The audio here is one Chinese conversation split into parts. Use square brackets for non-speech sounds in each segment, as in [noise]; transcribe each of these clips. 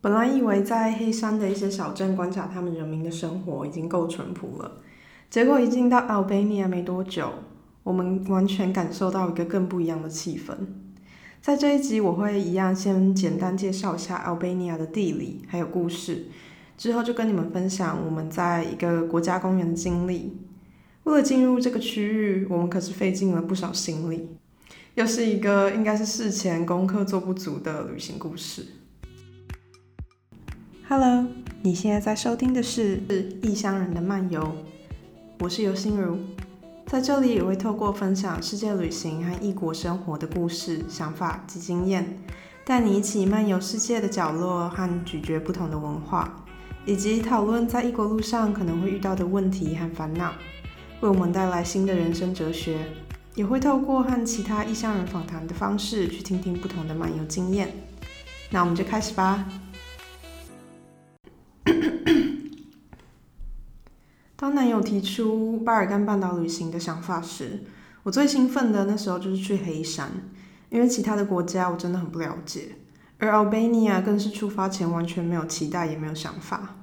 本来以为在黑山的一些小镇观察他们人民的生活已经够淳朴了，结果一进到 Albania 没多久，我们完全感受到一个更不一样的气氛。在这一集，我会一样先简单介绍一下 Albania 的地理还有故事，之后就跟你们分享我们在一个国家公园的经历。为了进入这个区域，我们可是费尽了不少心力，又是一个应该是事前功课做不足的旅行故事。Hello，你现在在收听的是《异乡人的漫游》，我是尤心如，在这里也会透过分享世界旅行和异国生活的故事、想法及经验，带你一起漫游世界的角落和咀嚼不同的文化，以及讨论在异国路上可能会遇到的问题和烦恼。为我们带来新的人生哲学，也会透过和其他异乡人访谈的方式去听听不同的漫游经验。那我们就开始吧。当男友提出巴尔干半岛旅行的想法时，我最兴奋的那时候就是去黑山，因为其他的国家我真的很不了解，而 Albania 更是出发前完全没有期待也没有想法。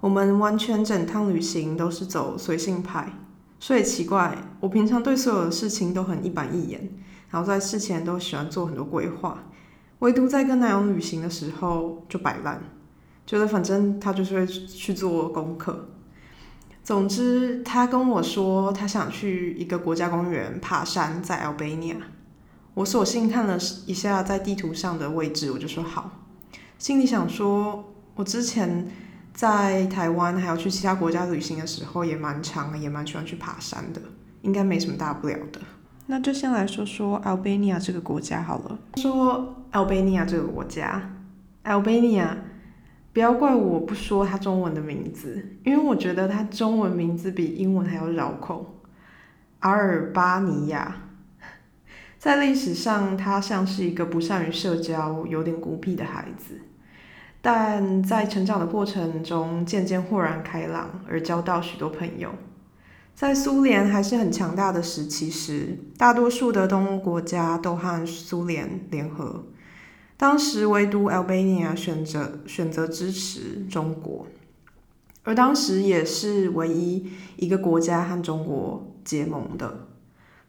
我们完全整趟旅行都是走随性派。所以奇怪，我平常对所有的事情都很一板一眼，然后在事前都喜欢做很多规划，唯独在跟男友旅行的时候就摆烂，觉得反正他就是会去做功课。总之，他跟我说他想去一个国家公园爬山，在 Albania。我索性看了一下在地图上的位置，我就说好，心里想说，我之前。在台湾还有去其他国家旅行的时候，也蛮长，也蛮喜欢去爬山的，应该没什么大不了的。那就先来说说 Albania 这个国家好了。说 Albania 这个国家，Albania，不要怪我不说他中文的名字，因为我觉得他中文名字比英文还要绕口。阿尔巴尼亚，[laughs] 在历史上，他像是一个不善于社交、有点孤僻的孩子。但在成长的过程中，渐渐豁然开朗，而交到许多朋友。在苏联还是很强大的时期时，大多数的东欧国家都和苏联联合，当时唯独 Albania 选择选择支持中国，而当时也是唯一一个国家和中国结盟的。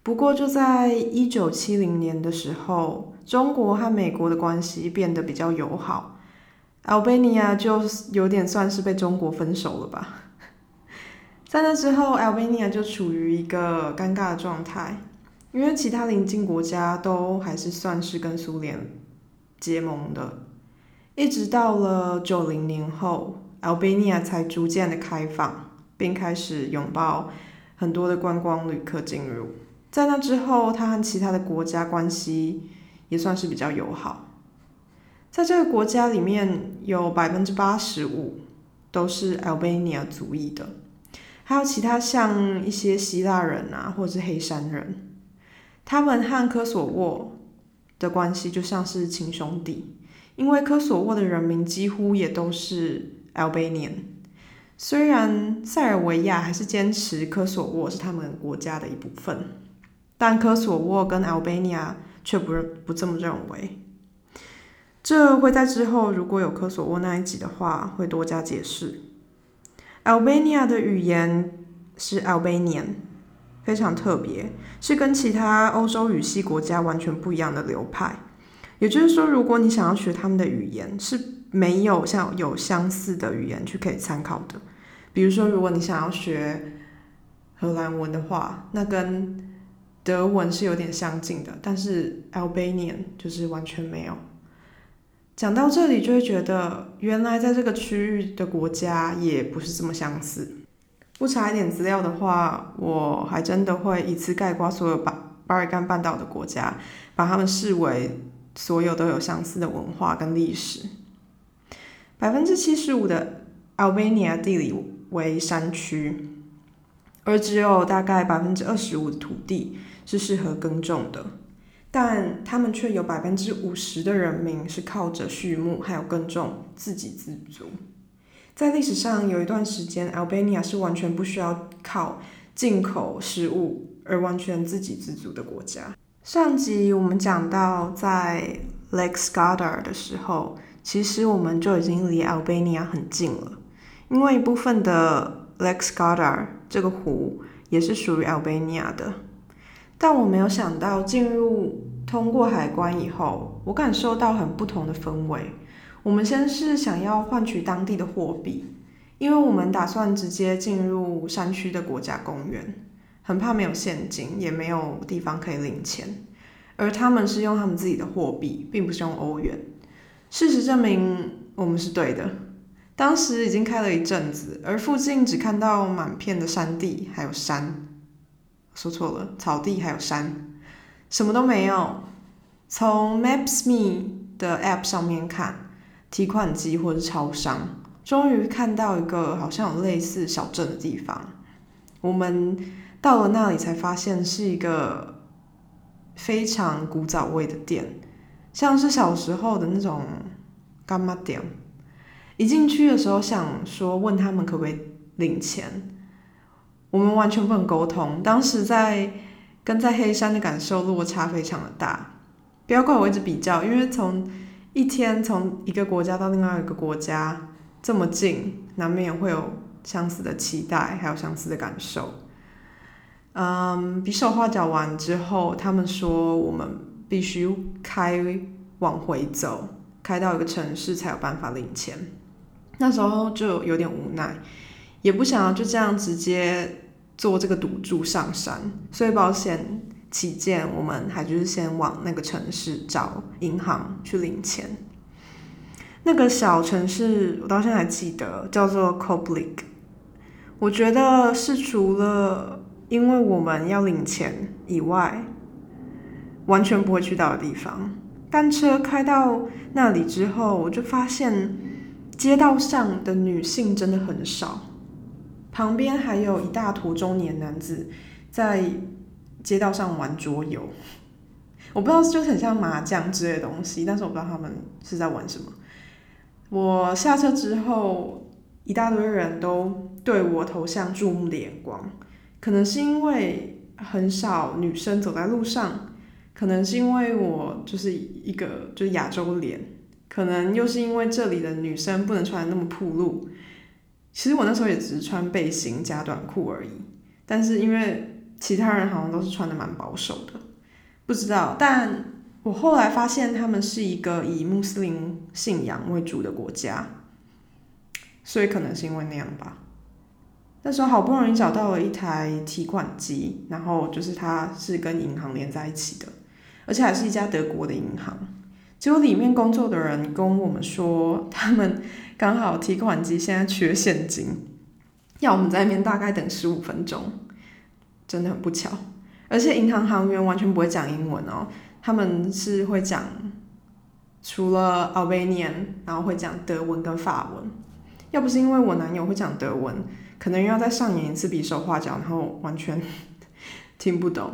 不过就在一九七零年的时候，中国和美国的关系变得比较友好。Albania 就有点算是被中国分手了吧，在那之后，Albania 就处于一个尴尬的状态，因为其他邻近国家都还是算是跟苏联结盟的，一直到了九零年后，Albania 才逐渐的开放，并开始拥抱很多的观光旅客进入。在那之后，它和其他的国家关系也算是比较友好。在这个国家里面有百分之八十五都是 Albania 族裔的，还有其他像一些希腊人啊，或者是黑山人，他们和科索沃的关系就像是亲兄弟，因为科索沃的人民几乎也都是 Albanian，虽然塞尔维亚还是坚持科索沃是他们国家的一部分，但科索沃跟 Albania 却不不这么认为。这会在之后，如果有科索沃那一集的话，会多加解释。Albania 的语言是 Albanian，非常特别，是跟其他欧洲语系国家完全不一样的流派。也就是说，如果你想要学他们的语言，是没有像有相似的语言去可以参考的。比如说，如果你想要学荷兰文的话，那跟德文是有点相近的，但是 Albanian 就是完全没有。讲到这里，就会觉得原来在这个区域的国家也不是这么相似。不查一点资料的话，我还真的会一次概括所有巴巴尔干半岛的国家，把他们视为所有都有相似的文化跟历史。百分之七十五的 Albania 地理为山区，而只有大概百分之二十五的土地是适合耕种的。但他们却有百分之五十的人民是靠着畜牧还有耕种自给自足。在历史上有一段时间，Albania 是完全不需要靠进口食物而完全自给自足的国家。上集我们讲到，在 Lake Skadar 的时候，其实我们就已经离 Albania 很近了，因为一部分的 Lake Skadar 这个湖也是属于 Albania 的。但我没有想到进入通过海关以后，我感受到很不同的氛围。我们先是想要换取当地的货币，因为我们打算直接进入山区的国家公园，很怕没有现金，也没有地方可以领钱。而他们是用他们自己的货币，并不是用欧元。事实证明，我们是对的。当时已经开了一阵子，而附近只看到满片的山地，还有山。说错了，草地还有山，什么都没有。从 Maps.me 的 App 上面看，提款机或者超商，终于看到一个好像有类似小镇的地方。我们到了那里才发现是一个非常古早味的店。像是小时候的那种干妈店，一进去的时候想说问他们可不可以领钱，我们完全不能沟通。当时在跟在黑山的感受落差非常的大，不要怪我一直比较，因为从一天从一个国家到另外一个国家这么近，难免会有相似的期待，还有相似的感受。嗯，比手画脚完之后，他们说我们。必须开往回走，开到一个城市才有办法领钱。那时候就有点无奈，也不想要就这样直接做这个赌注上山，所以保险起见，我们还就是先往那个城市找银行去领钱。那个小城市我到现在还记得，叫做 Koblik。我觉得是除了因为我们要领钱以外。完全不会去到的地方。单车开到那里之后，我就发现街道上的女性真的很少，旁边还有一大坨中年男子在街道上玩桌游。我不知道，就很像麻将之类的东西，但是我不知道他们是在玩什么。我下车之后，一大堆人都对我投向注目的眼光，可能是因为很少女生走在路上。可能是因为我就是一个就是亚洲脸，可能又是因为这里的女生不能穿的那么暴露。其实我那时候也只是穿背心加短裤而已，但是因为其他人好像都是穿的蛮保守的，不知道。但我后来发现他们是一个以穆斯林信仰为主的国家，所以可能是因为那样吧。那时候好不容易找到了一台提款机，然后就是它是跟银行连在一起的。而且还是一家德国的银行，结果里面工作的人跟我们说，他们刚好提款机现在缺现金，要我们在那边大概等十五分钟，真的很不巧。而且银行行员完全不会讲英文哦，他们是会讲除了 Albanian，然后会讲德文跟法文。要不是因为我男友会讲德文，可能又要再上演一次比手画脚，然后完全听不懂。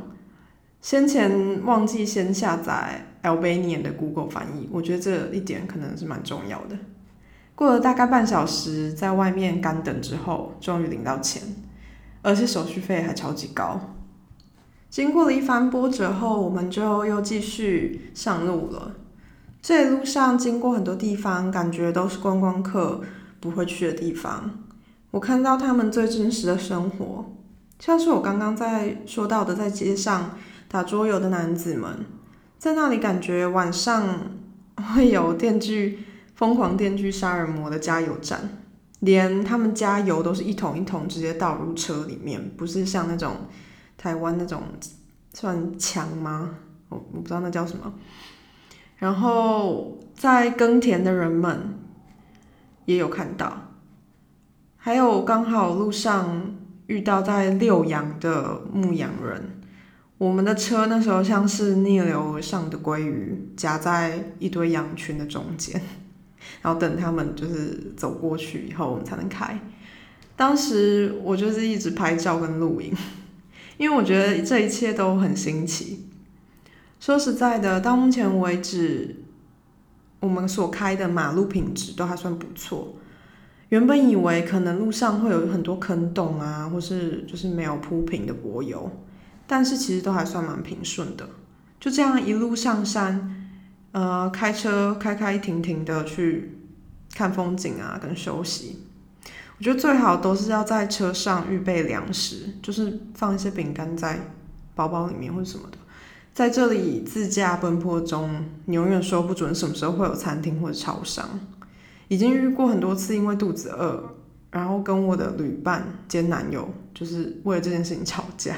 先前忘记先下载 Albanian 的 Google 翻译，我觉得这一点可能是蛮重要的。过了大概半小时，在外面干等之后，终于领到钱，而且手续费还超级高。经过了一番波折后，我们就又继续上路了。这一路上经过很多地方，感觉都是观光客不会去的地方。我看到他们最真实的生活，像是我刚刚在说到的，在街上。打桌游的男子们在那里，感觉晚上会有电锯疯狂电锯杀人魔的加油站，连他们加油都是一桶一桶直接倒入车里面，不是像那种台湾那种算枪吗？我我不知道那叫什么。然后在耕田的人们也有看到，还有刚好路上遇到在遛羊的牧羊人。我们的车那时候像是逆流而上的鲑鱼，夹在一堆羊群的中间，然后等他们就是走过去以后，我们才能开。当时我就是一直拍照跟录影，[laughs] 因为我觉得这一切都很新奇。说实在的，到目前为止，我们所开的马路品质都还算不错。原本以为可能路上会有很多坑洞啊，或是就是没有铺平的柏油。但是其实都还算蛮平顺的，就这样一路上山，呃，开车开开停停的去看风景啊，跟休息。我觉得最好都是要在车上预备粮食，就是放一些饼干在包包里面或者什么的。在这里自驾奔波中，你永远说不准什么时候会有餐厅或者超商。已经遇过很多次，因为肚子饿，然后跟我的旅伴兼男友就是为了这件事情吵架。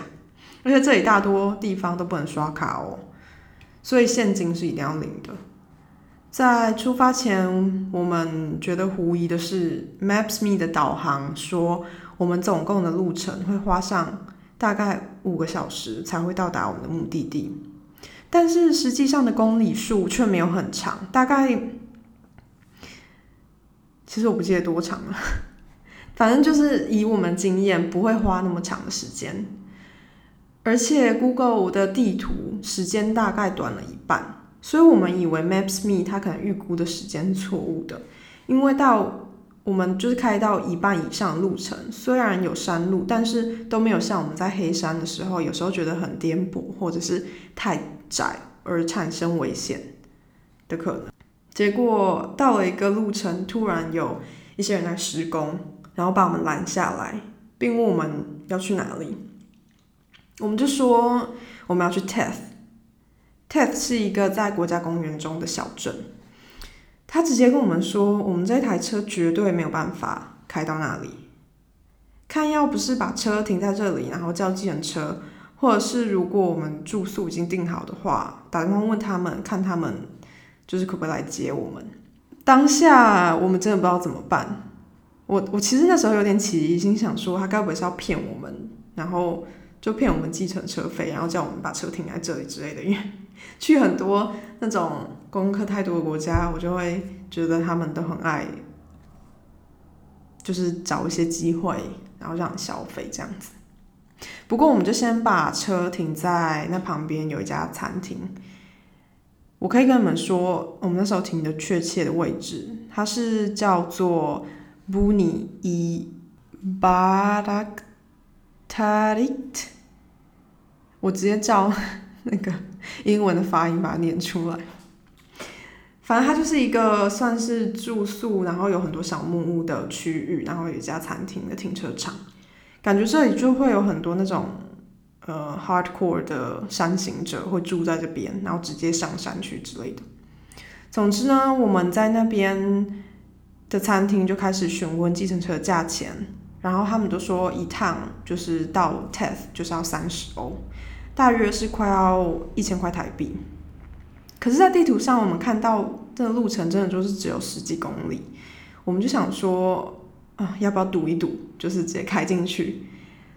而且这里大多地方都不能刷卡哦，所以现金是一定要领的。在出发前，我们觉得狐疑的是，Maps.me 的导航说我们总共的路程会花上大概五个小时才会到达我们的目的地，但是实际上的公里数却没有很长，大概其实我不记得多长了，反正就是以我们经验不会花那么长的时间，而且 Google 的地图时间大概短了一半。所以我们以为 Maps.me 它可能预估的时间是错误的，因为到我们就是开到一半以上路程，虽然有山路，但是都没有像我们在黑山的时候，有时候觉得很颠簸或者是太窄而产生危险的可能。结果到了一个路程，突然有一些人来施工，然后把我们拦下来，并问我们要去哪里，我们就说我们要去 Teth。Teth 是一个在国家公园中的小镇，他直接跟我们说，我们这台车绝对没有办法开到那里。看要不是把车停在这里，然后叫计程车，或者是如果我们住宿已经订好的话，打电话问他们，看他们就是可不可以来接我们。当下我们真的不知道怎么办。我我其实那时候有点起疑心，想说他该不会是要骗我们，然后就骗我们计程车费，然后叫我们把车停在这里之类的，因为。[laughs] 去很多那种功课太多的国家，我就会觉得他们都很爱，就是找一些机会，然后让你消费这样子。不过，我们就先把车停在那旁边有一家餐厅。我可以跟你们说，我们那时候停的确切的位置，它是叫做 Buni i Barak Tarit。我直接照那个。英文的发音把它念出来，反正它就是一个算是住宿，然后有很多小木屋的区域，然后有一家餐厅的停车场，感觉这里就会有很多那种呃 hardcore 的山行者会住在这边，然后直接上山去之类的。总之呢，我们在那边的餐厅就开始询问计程车的价钱，然后他们都说一趟就是到 Teth 就是要三十欧。大约是快要一千块台币，可是，在地图上我们看到这个路程真的就是只有十几公里，我们就想说啊，要不要赌一赌，就是直接开进去？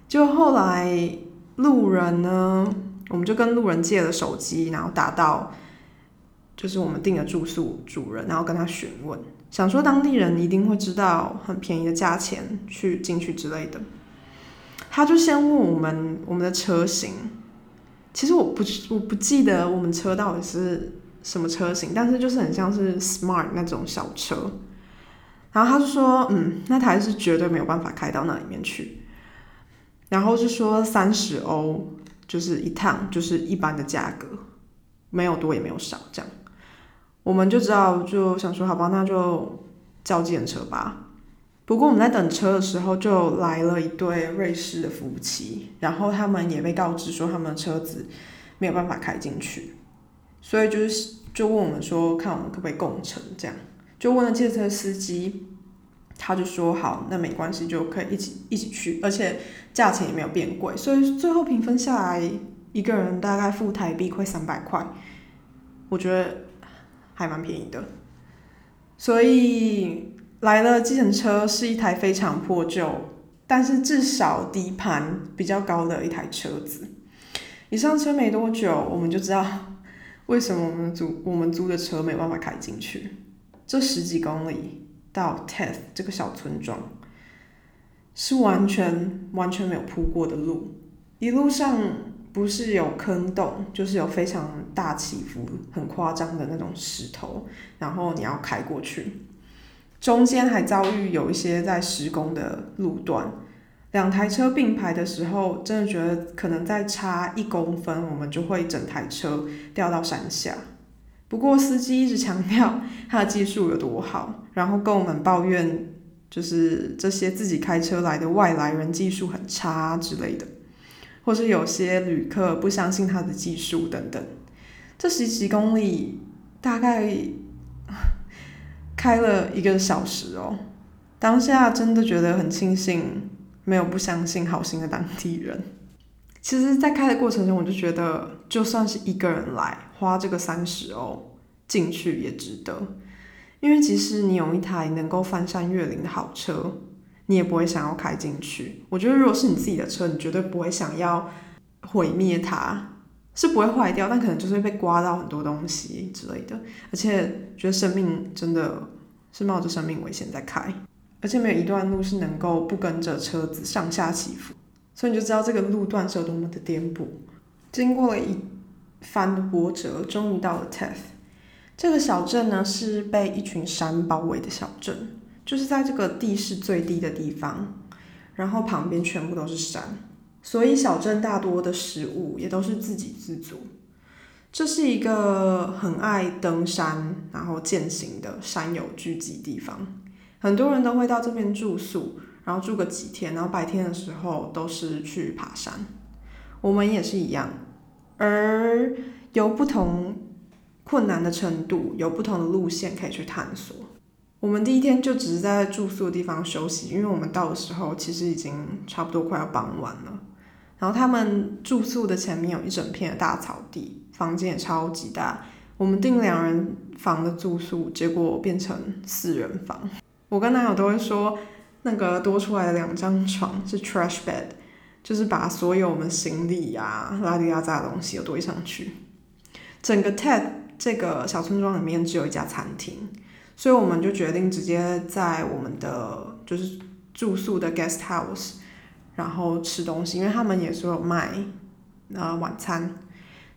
就后来路人呢，我们就跟路人借了手机，然后打到就是我们订的住宿主人，然后跟他询问，想说当地人一定会知道很便宜的价钱去进去之类的。他就先问我们我们的车型。其实我不我不记得我们车到底是什么车型，但是就是很像是 Smart 那种小车。然后他就说，嗯，那台是绝对没有办法开到那里面去。然后就说三十欧就是一趟，就是一般的价格，没有多也没有少这样。我们就知道就想说，好吧，那就叫计程车吧。不过我们在等车的时候，就来了一对瑞士的夫妻，然后他们也被告知说他们的车子没有办法开进去，所以就是就问我们说，看我们可不可以共乘，这样。就问了借车司机，他就说好，那没关系，就可以一起一起去，而且价钱也没有变贵，所以最后平分下来，一个人大概付台币快三百块，我觉得还蛮便宜的，所以。来了，计程车是一台非常破旧，但是至少底盘比较高的一台车子。一上车没多久，我们就知道为什么我们租我们租的车没办法开进去。这十几公里到 Teth 这个小村庄，是完全完全没有铺过的路，一路上不是有坑洞，就是有非常大起伏、很夸张的那种石头，然后你要开过去。中间还遭遇有一些在施工的路段，两台车并排的时候，真的觉得可能再差一公分，我们就会整台车掉到山下。不过司机一直强调他的技术有多好，然后跟我们抱怨就是这些自己开车来的外来人技术很差之类的，或是有些旅客不相信他的技术等等。这十几公里大概开了一个小时哦，当下真的觉得很庆幸没有不相信好心的当地人。其实，在开的过程中，我就觉得，就算是一个人来，花这个三十欧进去也值得。因为即使你有一台能够翻山越岭的好车，你也不会想要开进去。我觉得，如果是你自己的车，你绝对不会想要毁灭它，是不会坏掉，但可能就是会被刮到很多东西之类的。而且，觉得生命真的是冒着生命危险在开，而且没有一段路是能够不跟着车子上下起伏。所以你就知道这个路段是有多么的颠簸。经过了一番的波折，终于到了 Tef。这个小镇呢是被一群山包围的小镇，就是在这个地势最低的地方，然后旁边全部都是山，所以小镇大多的食物也都是自给自足。这是一个很爱登山然后践行的山友聚集地方，很多人都会到这边住宿。然后住个几天，然后白天的时候都是去爬山，我们也是一样，而有不同困难的程度，有不同的路线可以去探索。我们第一天就只是在住宿的地方休息，因为我们到的时候其实已经差不多快要傍晚了。然后他们住宿的前面有一整片的大草地，房间也超级大。我们订两人房的住宿，结果变成四人房。我跟男友都会说。那个多出来的两张床是 trash bed，就是把所有我们行李呀、拉里拉杂的东西都堆上去。整个 Ted 这个小村庄里面只有一家餐厅，所以我们就决定直接在我们的就是住宿的 guest house，然后吃东西，因为他们也是有卖呃晚餐，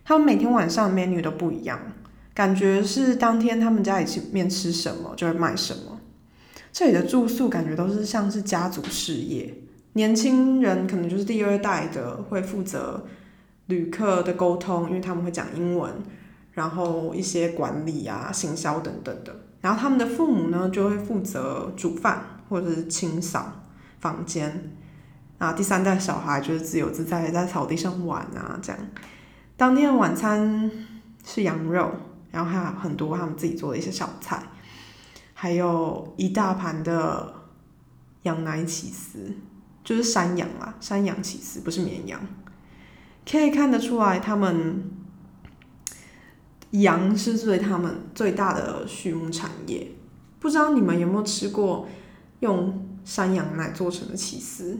他们每天晚上 menu 都不一样，感觉是当天他们家里面吃什么就会卖什么。这里的住宿感觉都是像是家族事业，年轻人可能就是第二代的会负责旅客的沟通，因为他们会讲英文，然后一些管理啊、行销等等的。然后他们的父母呢就会负责煮饭或者是清扫房间，啊，第三代小孩就是自由自在在草地上玩啊，这样。当天的晚餐是羊肉，然后还有很多他们自己做的一些小菜。还有一大盘的羊奶起司，就是山羊啦，山羊起司不是绵羊。可以看得出来，他们羊是对他们最大的畜牧产业。不知道你们有没有吃过用山羊奶做成的起司？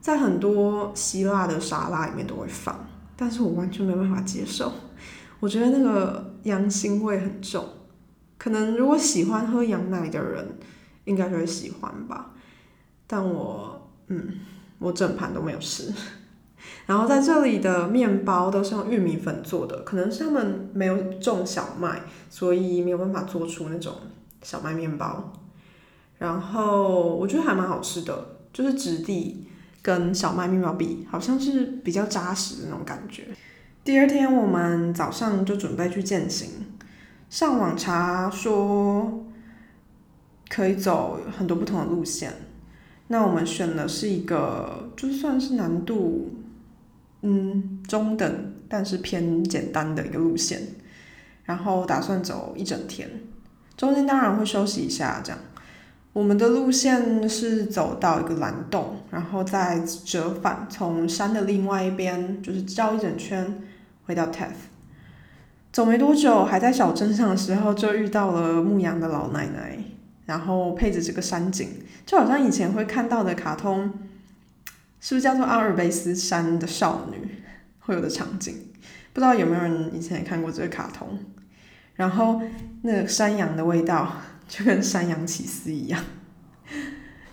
在很多希腊的沙拉里面都会放，但是我完全没办法接受。我觉得那个羊腥味很重。可能如果喜欢喝羊奶的人，应该会喜欢吧。但我，嗯，我整盘都没有吃。然后在这里的面包都是用玉米粉做的，可能是他们没有种小麦，所以没有办法做出那种小麦面包。然后我觉得还蛮好吃的，就是质地跟小麦面包比，好像是比较扎实的那种感觉。第二天我们早上就准备去践行。上网查说可以走很多不同的路线，那我们选的是一个就算是难度嗯中等，但是偏简单的一个路线，然后打算走一整天，中间当然会休息一下这样。我们的路线是走到一个蓝洞，然后再折返，从山的另外一边就是绕一整圈回到 Tef。走没多久，还在小镇上的时候，就遇到了牧羊的老奶奶，然后配着这个山景，就好像以前会看到的卡通，是不是叫做阿尔卑斯山的少女会有的场景？不知道有没有人以前也看过这个卡通？然后那个山羊的味道 [laughs] 就跟山羊起司一样，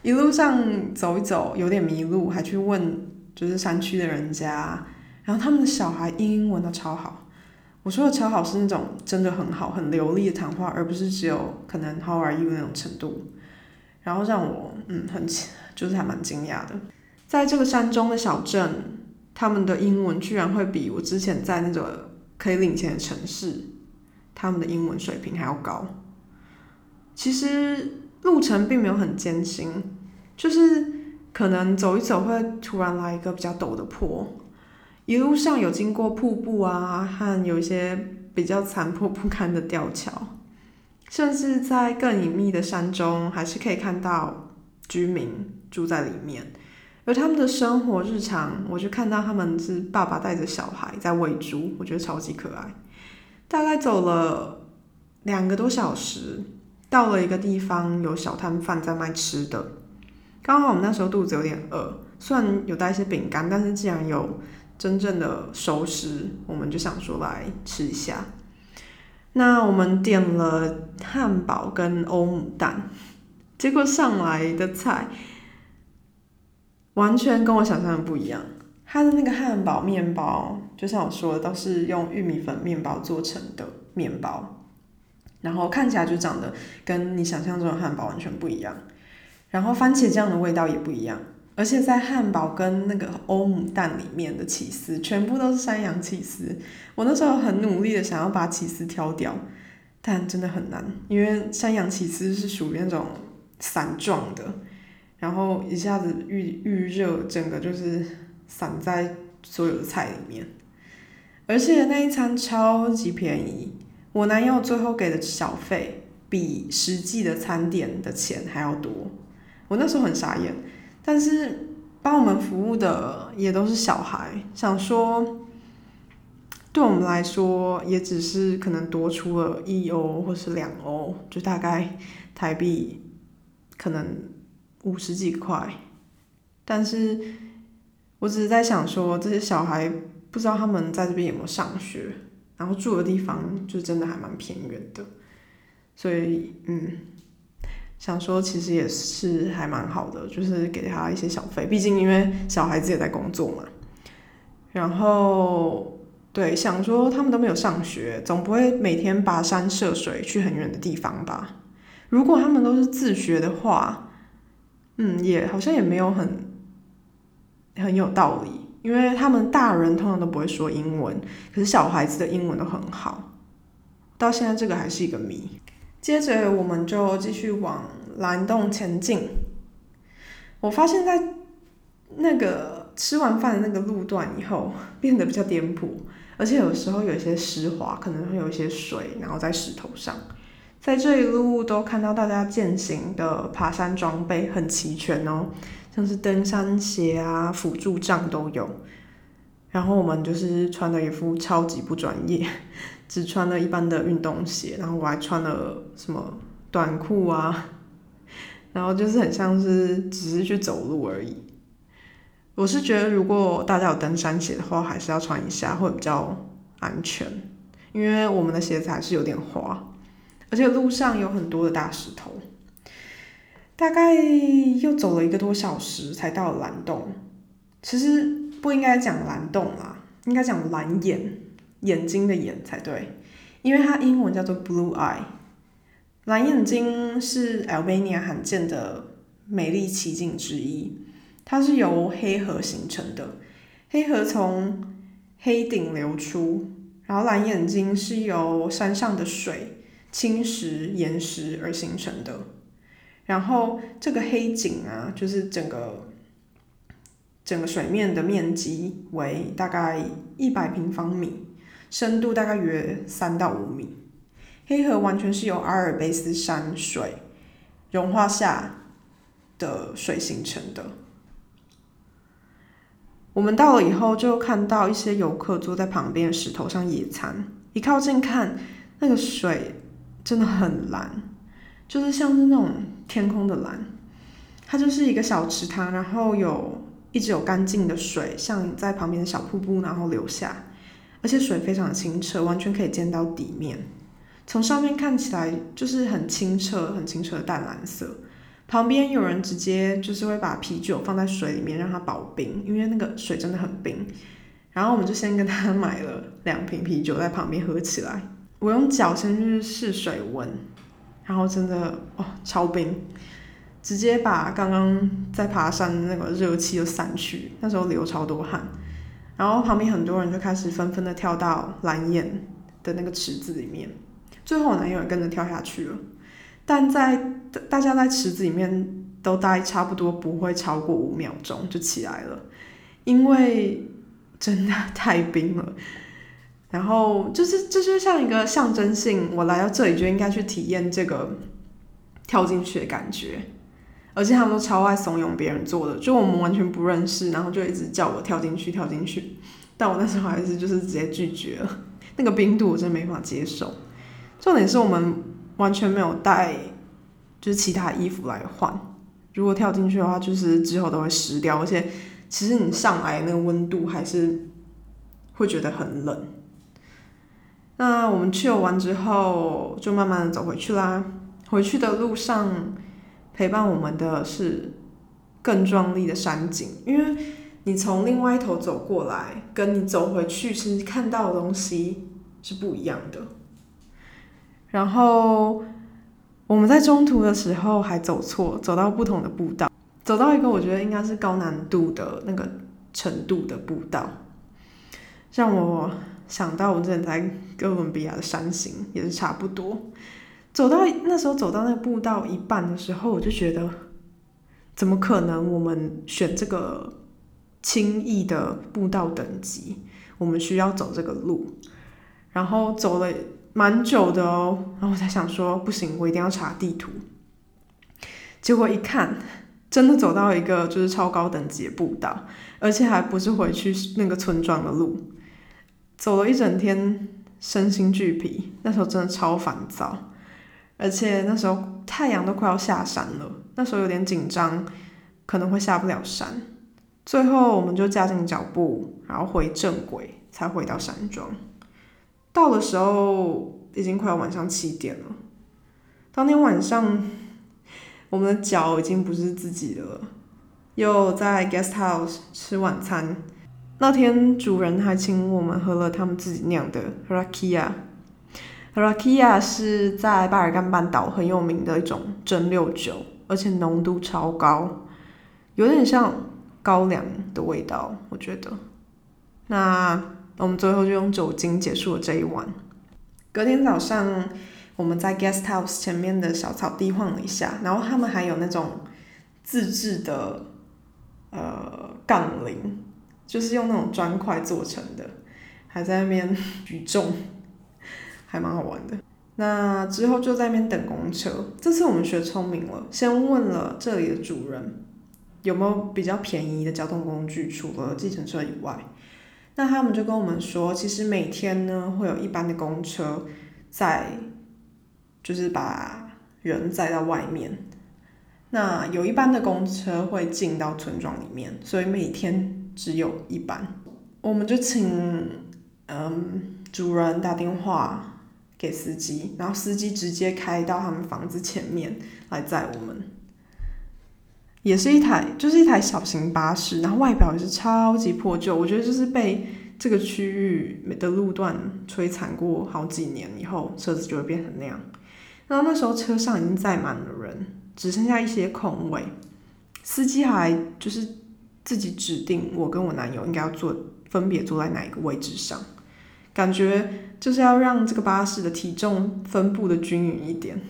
一路上走一走，有点迷路，还去问就是山区的人家，然后他们的小孩英文都超好。我说的超好是那种真的很好、很流利的谈话，而不是只有可能 How are you 那种程度。然后让我嗯很就是还蛮惊讶的，在这个山中的小镇，他们的英文居然会比我之前在那个可以领钱的城市他们的英文水平还要高。其实路程并没有很艰辛，就是可能走一走会突然来一个比较陡的坡，一路上有经过瀑布啊，和有一些比较残破不堪的吊桥，甚至在更隐秘的山中，还是可以看到居民住在里面。而他们的生活日常，我就看到他们是爸爸带着小孩在喂猪，我觉得超级可爱。大概走了两个多小时，到了一个地方，有小摊贩在卖吃的。刚好我们那时候肚子有点饿，虽然有带一些饼干，但是既然有真正的熟食，我们就想说来吃一下。那我们点了汉堡跟欧姆蛋，结果上来的菜。完全跟我想象的不一样。它的那个汉堡面包，就像我说的，都是用玉米粉面包做成的面包，然后看起来就长得跟你想象中的汉堡完全不一样。然后番茄酱的味道也不一样，而且在汉堡跟那个欧姆蛋里面的起司全部都是山羊起司。我那时候很努力的想要把起司挑掉，但真的很难，因为山羊起司是属于那种散状的。然后一下子预预热，整个就是散在所有的菜里面，而且那一餐超级便宜，我男友最后给的小费比实际的餐点的钱还要多，我那时候很傻眼，但是帮我们服务的也都是小孩，想说对我们来说也只是可能多出了一欧或是两欧，就大概台币可能。五十几块，但是我只是在想说，这些小孩不知道他们在这边有没有上学，然后住的地方就真的还蛮偏远的，所以嗯，想说其实也是还蛮好的，就是给他一些小费，毕竟因为小孩子也在工作嘛。然后对，想说他们都没有上学，总不会每天跋山涉水去很远的地方吧？如果他们都是自学的话。嗯，也好像也没有很很有道理，因为他们大人通常都不会说英文，可是小孩子的英文都很好，到现在这个还是一个谜。接着我们就继续往蓝洞前进，我发现在那个吃完饭的那个路段以后变得比较颠簸，而且有时候有一些湿滑，可能会有一些水，然后在石头上。在这一路都看到大家践行的爬山装备很齐全哦，像是登山鞋啊、辅助杖都有。然后我们就是穿的一副超级不专业，[laughs] 只穿了一般的运动鞋，然后我还穿了什么短裤啊，然后就是很像是只是去走路而已。我是觉得如果大家有登山鞋的话，还是要穿一下会比较安全，因为我们的鞋子还是有点滑。而且路上有很多的大石头，大概又走了一个多小时才到了蓝洞。其实不应该讲蓝洞啦，应该讲蓝眼，眼睛的眼才对，因为它英文叫做 blue eye。蓝眼睛是 Albania 罕见的美丽奇景之一，它是由黑河形成的，黑河从黑顶流出，然后蓝眼睛是由山上的水。侵蚀岩石而形成的，然后这个黑井啊，就是整个整个水面的面积为大概一百平方米，深度大概约三到五米。黑河完全是由阿尔卑斯山水融化下的水形成的。我们到了以后，就看到一些游客坐在旁边石头上野餐，一靠近看那个水。真的很蓝，就是像是那种天空的蓝。它就是一个小池塘，然后有一直有干净的水，像在旁边的小瀑布，然后流下，而且水非常清澈，完全可以见到底面。从上面看起来就是很清澈、很清澈的淡蓝色。旁边有人直接就是会把啤酒放在水里面让它保冰，因为那个水真的很冰。然后我们就先跟他买了两瓶啤酒在旁边喝起来。我用脚先去试水温，然后真的哦超冰，直接把刚刚在爬山的那个热气就散去，那时候流超多汗，然后旁边很多人就开始纷纷的跳到蓝眼的那个池子里面，最后我男友也跟着跳下去了，但在大家在池子里面都待差不多不会超过五秒钟就起来了，因为真的太冰了。然后就是这就像一个象征性，我来到这里就应该去体验这个跳进去的感觉。而且他们都超爱怂恿别人做的，就我们完全不认识，然后就一直叫我跳进去，跳进去。但我那时候还是就是直接拒绝了，那个冰度我真没法接受。重点是我们完全没有带就是其他衣服来换，如果跳进去的话，就是之后都会湿掉，而且其实你上来那个温度还是会觉得很冷。那我们去游完之后，就慢慢的走回去啦。回去的路上。陪伴我们的是更壮丽的山景，因为你从另外一头走过来，跟你走回去，其实看到的东西是不一样的。然后我们在中途的时候还走错，走到不同的步道，走到一个我觉得应该是高难度的那个程度的步道，让我想到我之前在哥伦比亚的山行也是差不多。走到那时候，走到那步道一半的时候，我就觉得，怎么可能？我们选这个轻易的步道等级，我们需要走这个路，然后走了蛮久的哦，然后我才想说，不行，我一定要查地图。结果一看，真的走到一个就是超高等级的步道，而且还不是回去那个村庄的路，走了一整天，身心俱疲，那时候真的超烦躁。而且那时候太阳都快要下山了，那时候有点紧张，可能会下不了山。最后我们就加紧脚步，然后回正轨，才回到山庄。到的时候已经快要晚上七点了。当天晚上，我们的脚已经不是自己的了，又在 guest house 吃晚餐。那天主人还请我们喝了他们自己酿的 rakia。Rakia 是在巴尔干半岛很有名的一种蒸馏酒，而且浓度超高，有点像高粱的味道，我觉得。那我们最后就用酒精结束了这一晚。隔天早上，我们在 Guest House 前面的小草地晃了一下，然后他们还有那种自制的呃杠铃，就是用那种砖块做成的，还在那边 [laughs] 举重。[laughs] 还蛮好玩的。那之后就在那边等公车。这次我们学聪明了，先问了这里的主人有没有比较便宜的交通工具，除了计程车以外。那他们就跟我们说，其实每天呢会有一班的公车在，就是把人载到外面。那有一班的公车会进到村庄里面，所以每天只有一班。我们就请嗯主人打电话。给司机，然后司机直接开到他们房子前面来载我们，也是一台，就是一台小型巴士，然后外表也是超级破旧，我觉得就是被这个区域的路段摧残过好几年以后，车子就会变成那样。然后那时候车上已经载满了人，只剩下一些空位，司机还就是自己指定我跟我男友应该要坐，分别坐在哪一个位置上。感觉就是要让这个巴士的体重分布的均匀一点，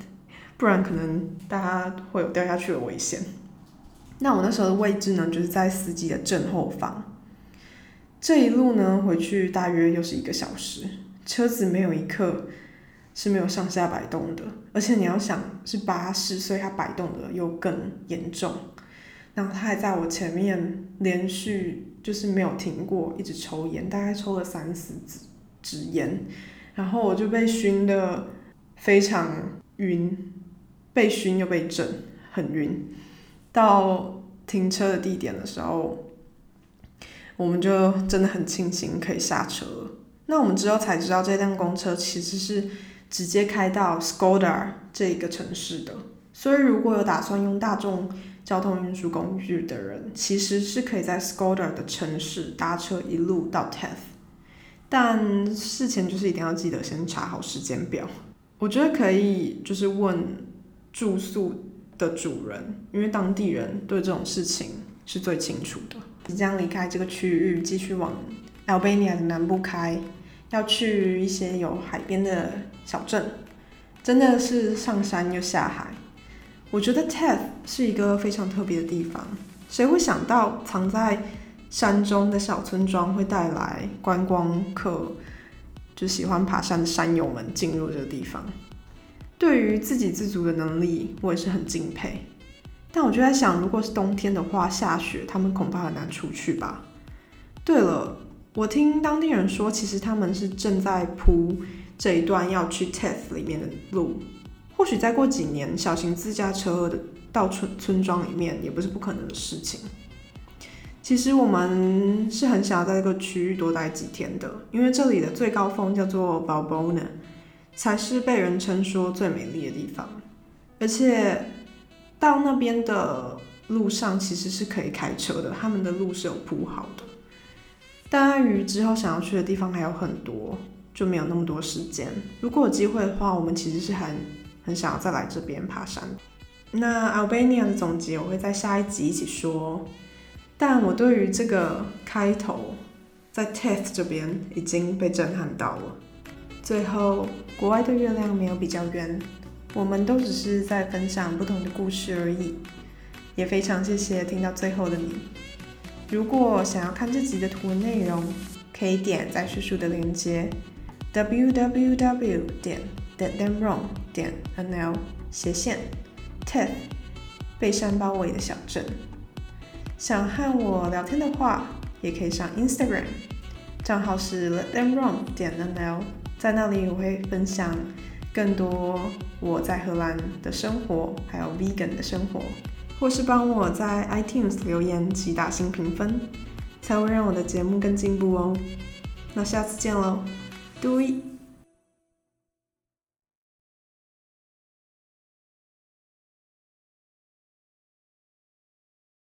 不然可能大家会有掉下去的危险。那我那时候的位置呢，就是在司机的正后方。这一路呢回去大约又是一个小时，车子没有一刻是没有上下摆动的，而且你要想是巴士，所以它摆动的又更严重。然后他还在我前面连续就是没有停过，一直抽烟，大概抽了三四支。纸烟，然后我就被熏的非常晕，被熏又被震，很晕。到停车的地点的时候，我们就真的很庆幸可以下车。那我们之后才知道，这辆公车其实是直接开到 Skoda 这个城市的。所以如果有打算用大众交通运输工具的人，其实是可以在 Skoda 的城市搭车一路到 Tet，。但事前就是一定要记得先查好时间表。我觉得可以就是问住宿的主人，因为当地人对这种事情是最清楚的。即将离开这个区域，继续往 Albania 的南部开，要去一些有海边的小镇，真的是上山又下海。我觉得 Teth 是一个非常特别的地方，谁会想到藏在山中的小村庄会带来观光客，就喜欢爬山的山友们进入这个地方。对于自给自足的能力，我也是很敬佩。但我就在想，如果是冬天的话，下雪，他们恐怕很难出去吧。对了，我听当地人说，其实他们是正在铺这一段要去 Teth 里面的路。或许再过几年，小型自驾车的到村村庄里面也不是不可能的事情。其实我们是很想要在这个区域多待几天的，因为这里的最高峰叫做 babona 才是被人称说最美丽的地方。而且到那边的路上其实是可以开车的，他们的路是有铺好的。但碍于之后想要去的地方还有很多，就没有那么多时间。如果有机会的话，我们其实是很很想要再来这边爬山。那 Albania 的总结我会在下一集一起说。但我对于这个开头在 Test 这边已经被震撼到了。最后，国外的月亮没有比较圆，我们都只是在分享不同的故事而已。也非常谢谢听到最后的你。如果想要看这集的图文内容，可以点在叙述的链接：www 点 deadthenwrong 点 nl 斜线 teth 被山包围的小镇。想和我聊天的话，也可以上 Instagram，账号是 letthemrun 点 nl，在那里我会分享更多我在荷兰的生活，还有 vegan 的生活。或是帮我在 iTunes 留言及打新评分，才会让我的节目更进步哦。那下次见喽，，Doi。